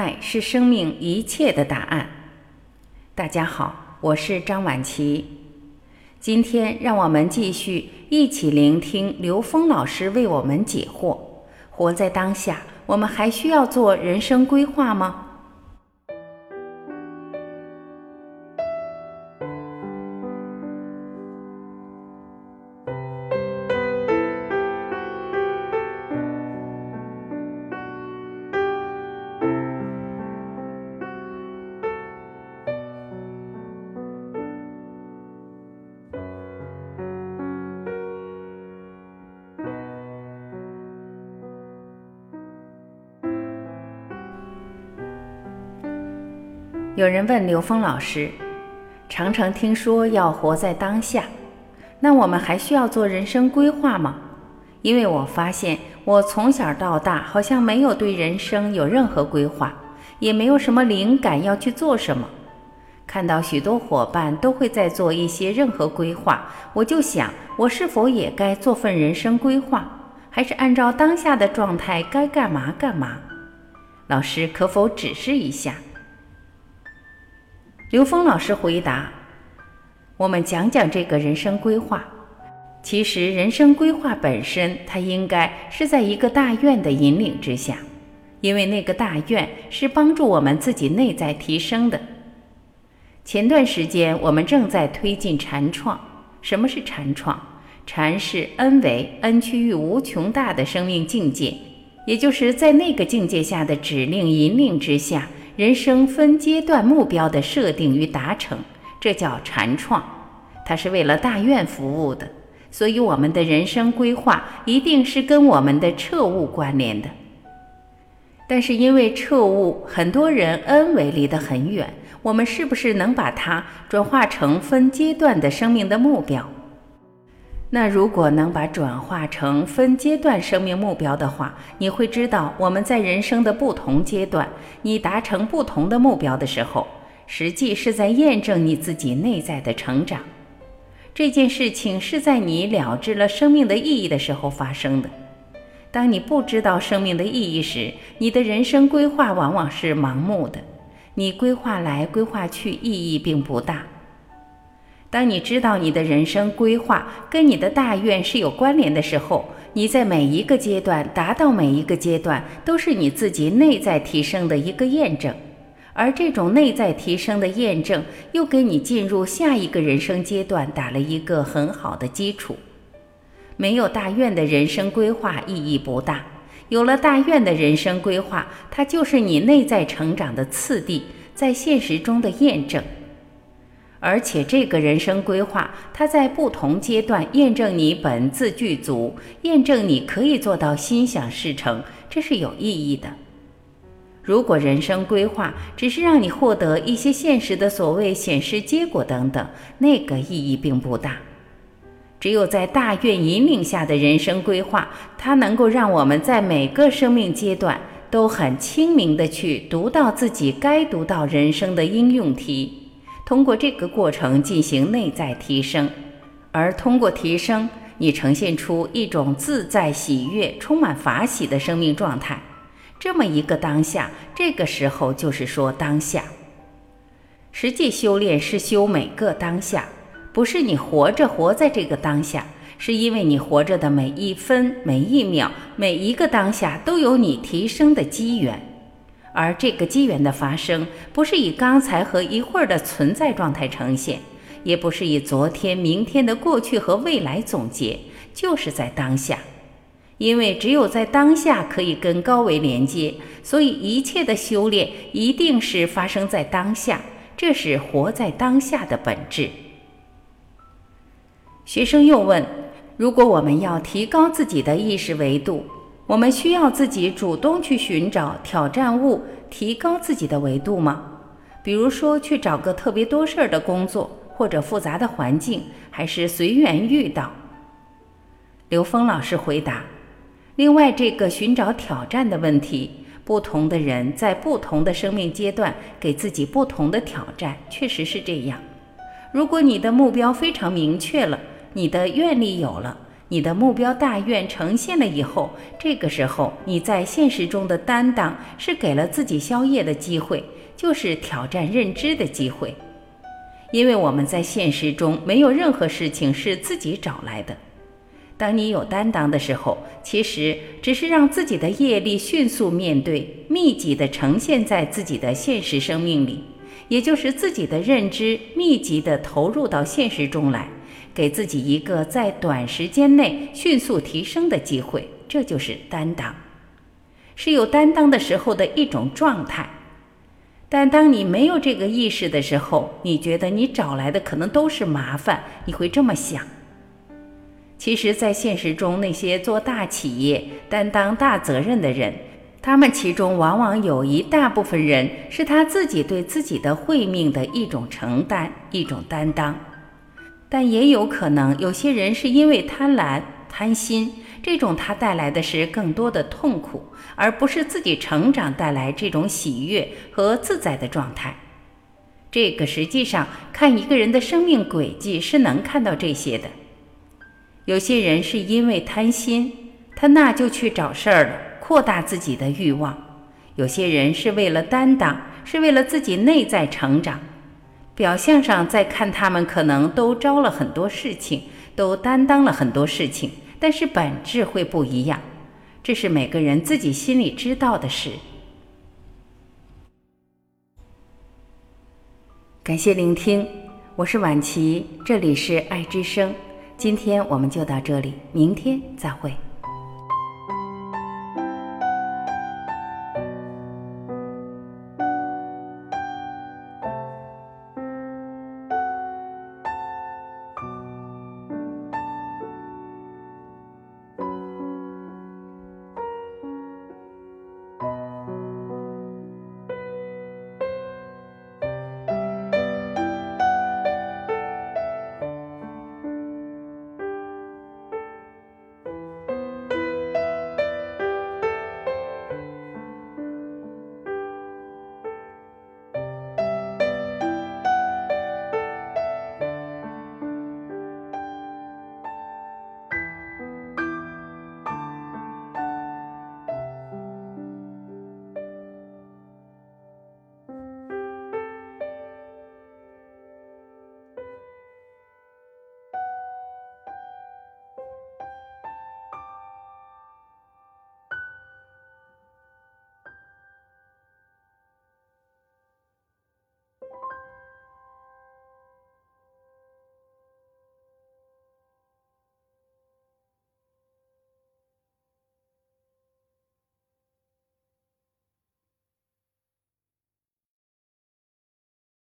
爱是生命一切的答案。大家好，我是张晚琪。今天让我们继续一起聆听刘峰老师为我们解惑：活在当下，我们还需要做人生规划吗？有人问刘峰老师：“常常听说要活在当下，那我们还需要做人生规划吗？”因为我发现我从小到大好像没有对人生有任何规划，也没有什么灵感要去做什么。看到许多伙伴都会在做一些任何规划，我就想，我是否也该做份人生规划？还是按照当下的状态该干嘛干嘛？老师可否指示一下？刘峰老师回答：“我们讲讲这个人生规划。其实，人生规划本身，它应该是在一个大愿的引领之下，因为那个大愿是帮助我们自己内在提升的。前段时间，我们正在推进禅创。什么是禅创？禅是 N 为 N 区域无穷大的生命境界，也就是在那个境界下的指令引领之下。”人生分阶段目标的设定与达成，这叫禅创，它是为了大愿服务的。所以，我们的人生规划一定是跟我们的彻悟关联的。但是，因为彻悟，很多人恩为离得很远，我们是不是能把它转化成分阶段的生命的目标？那如果能把转化成分阶段生命目标的话，你会知道我们在人生的不同阶段，你达成不同的目标的时候，实际是在验证你自己内在的成长。这件事情是在你了知了生命的意义的时候发生的。当你不知道生命的意义时，你的人生规划往往是盲目的，你规划来规划去，意义并不大。当你知道你的人生规划跟你的大愿是有关联的时候，你在每一个阶段达到每一个阶段，都是你自己内在提升的一个验证，而这种内在提升的验证，又给你进入下一个人生阶段打了一个很好的基础。没有大愿的人生规划意义不大，有了大愿的人生规划，它就是你内在成长的次第，在现实中的验证。而且这个人生规划，它在不同阶段验证你本自具足，验证你可以做到心想事成，这是有意义的。如果人生规划只是让你获得一些现实的所谓显示结果等等，那个意义并不大。只有在大愿引领下的人生规划，它能够让我们在每个生命阶段都很清明的去读到自己该读到人生的应用题。通过这个过程进行内在提升，而通过提升，你呈现出一种自在、喜悦、充满法喜的生命状态。这么一个当下，这个时候就是说当下。实际修炼是修每个当下，不是你活着活在这个当下，是因为你活着的每一分、每一秒、每一个当下都有你提升的机缘。而这个机缘的发生，不是以刚才和一会儿的存在状态呈现，也不是以昨天、明天的过去和未来总结，就是在当下。因为只有在当下可以跟高维连接，所以一切的修炼一定是发生在当下，这是活在当下的本质。学生又问：如果我们要提高自己的意识维度？我们需要自己主动去寻找挑战物，提高自己的维度吗？比如说去找个特别多事儿的工作，或者复杂的环境，还是随缘遇到？刘峰老师回答。另外，这个寻找挑战的问题，不同的人在不同的生命阶段给自己不同的挑战，确实是这样。如果你的目标非常明确了，你的愿力有了。你的目标大愿呈现了以后，这个时候你在现实中的担当是给了自己宵夜的机会，就是挑战认知的机会。因为我们在现实中没有任何事情是自己找来的。当你有担当的时候，其实只是让自己的业力迅速面对、密集的呈现在自己的现实生命里，也就是自己的认知密集的投入到现实中来。给自己一个在短时间内迅速提升的机会，这就是担当，是有担当的时候的一种状态。但当你没有这个意识的时候，你觉得你找来的可能都是麻烦，你会这么想。其实，在现实中，那些做大企业、担当大责任的人，他们其中往往有一大部分人是他自己对自己的慧命的一种承担、一种担当。但也有可能，有些人是因为贪婪、贪心，这种他带来的是更多的痛苦，而不是自己成长带来这种喜悦和自在的状态。这个实际上看一个人的生命轨迹是能看到这些的。有些人是因为贪心，他那就去找事儿了，扩大自己的欲望；有些人是为了担当，是为了自己内在成长。表象上再看，他们可能都招了很多事情，都担当了很多事情，但是本质会不一样。这是每个人自己心里知道的事。感谢聆听，我是晚琪，这里是爱之声。今天我们就到这里，明天再会。